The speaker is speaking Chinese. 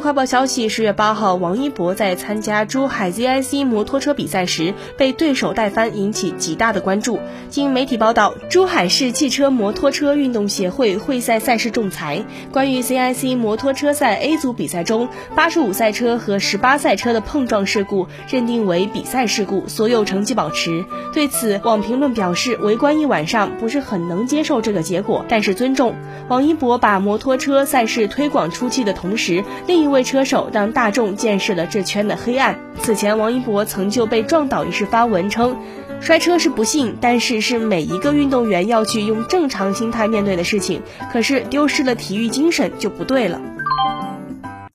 快报消息，十月八号，王一博在参加珠海 ZIC 摩托车比赛时被对手带翻，引起极大的关注。经媒体报道，珠海市汽车摩托车运动协会会赛赛事仲裁，关于 ZIC 摩托车赛 A 组比赛中八十五赛车和十八赛车的碰撞事故认定为比赛事故，所有成绩保持。对此，网评论表示，围观一晚上不是很能接受这个结果，但是尊重王一博把摩托车赛事推广出去的同时，另另。一位车手让大众见识了这圈的黑暗。此前，王一博曾就被撞倒一事发文称，摔车是不幸，但是是每一个运动员要去用正常心态面对的事情。可是丢失了体育精神就不对了。